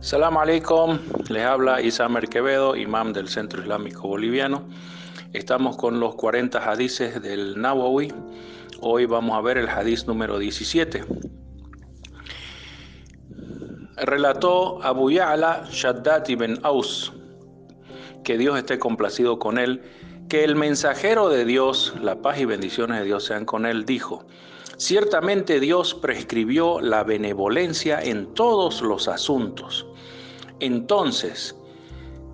Salam alaikum, les habla Isamer Quevedo, imam del Centro Islámico Boliviano. Estamos con los 40 hadices del Nawawi. Hoy vamos a ver el hadiz número 17. Relató Abu Ya'la Shaddad ibn Aus, que Dios esté complacido con él, que el mensajero de Dios, la paz y bendiciones de Dios sean con él, dijo, Ciertamente Dios prescribió la benevolencia en todos los asuntos. Entonces,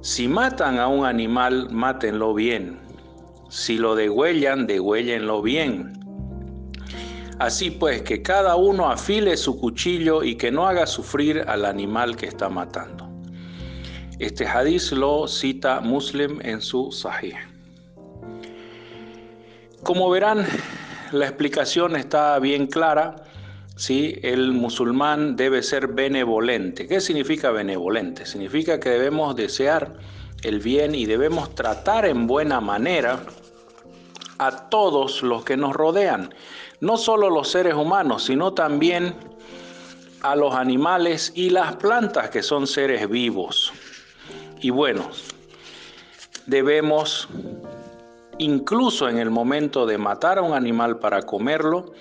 si matan a un animal, mátenlo bien. Si lo degüellan, degüéllenlo bien. Así pues, que cada uno afile su cuchillo y que no haga sufrir al animal que está matando. Este hadiz lo cita Muslim en su Sahih. Como verán, la explicación está bien clara. ¿sí? El musulmán debe ser benevolente. ¿Qué significa benevolente? Significa que debemos desear el bien y debemos tratar en buena manera a todos los que nos rodean, no solo los seres humanos, sino también a los animales y las plantas que son seres vivos. Y bueno, debemos Incluso en el momento de matar a un animal para comerlo,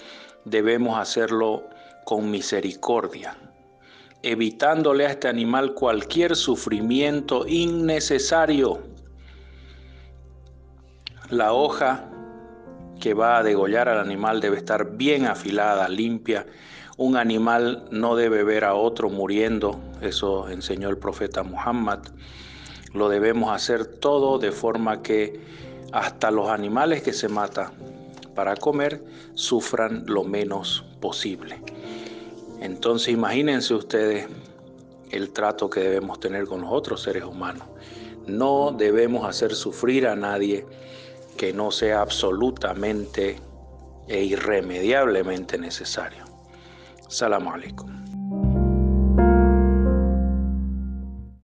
debemos hacerlo con misericordia, evitándole a este animal cualquier sufrimiento innecesario. La hoja que va a degollar al animal debe estar bien afilada, limpia. Un animal no debe ver a otro muriendo, eso enseñó el profeta Muhammad. Lo debemos hacer todo de forma que hasta los animales que se matan para comer sufran lo menos posible. Entonces imagínense ustedes el trato que debemos tener con los otros seres humanos. No debemos hacer sufrir a nadie que no sea absolutamente e irremediablemente necesario. Salam alaikum.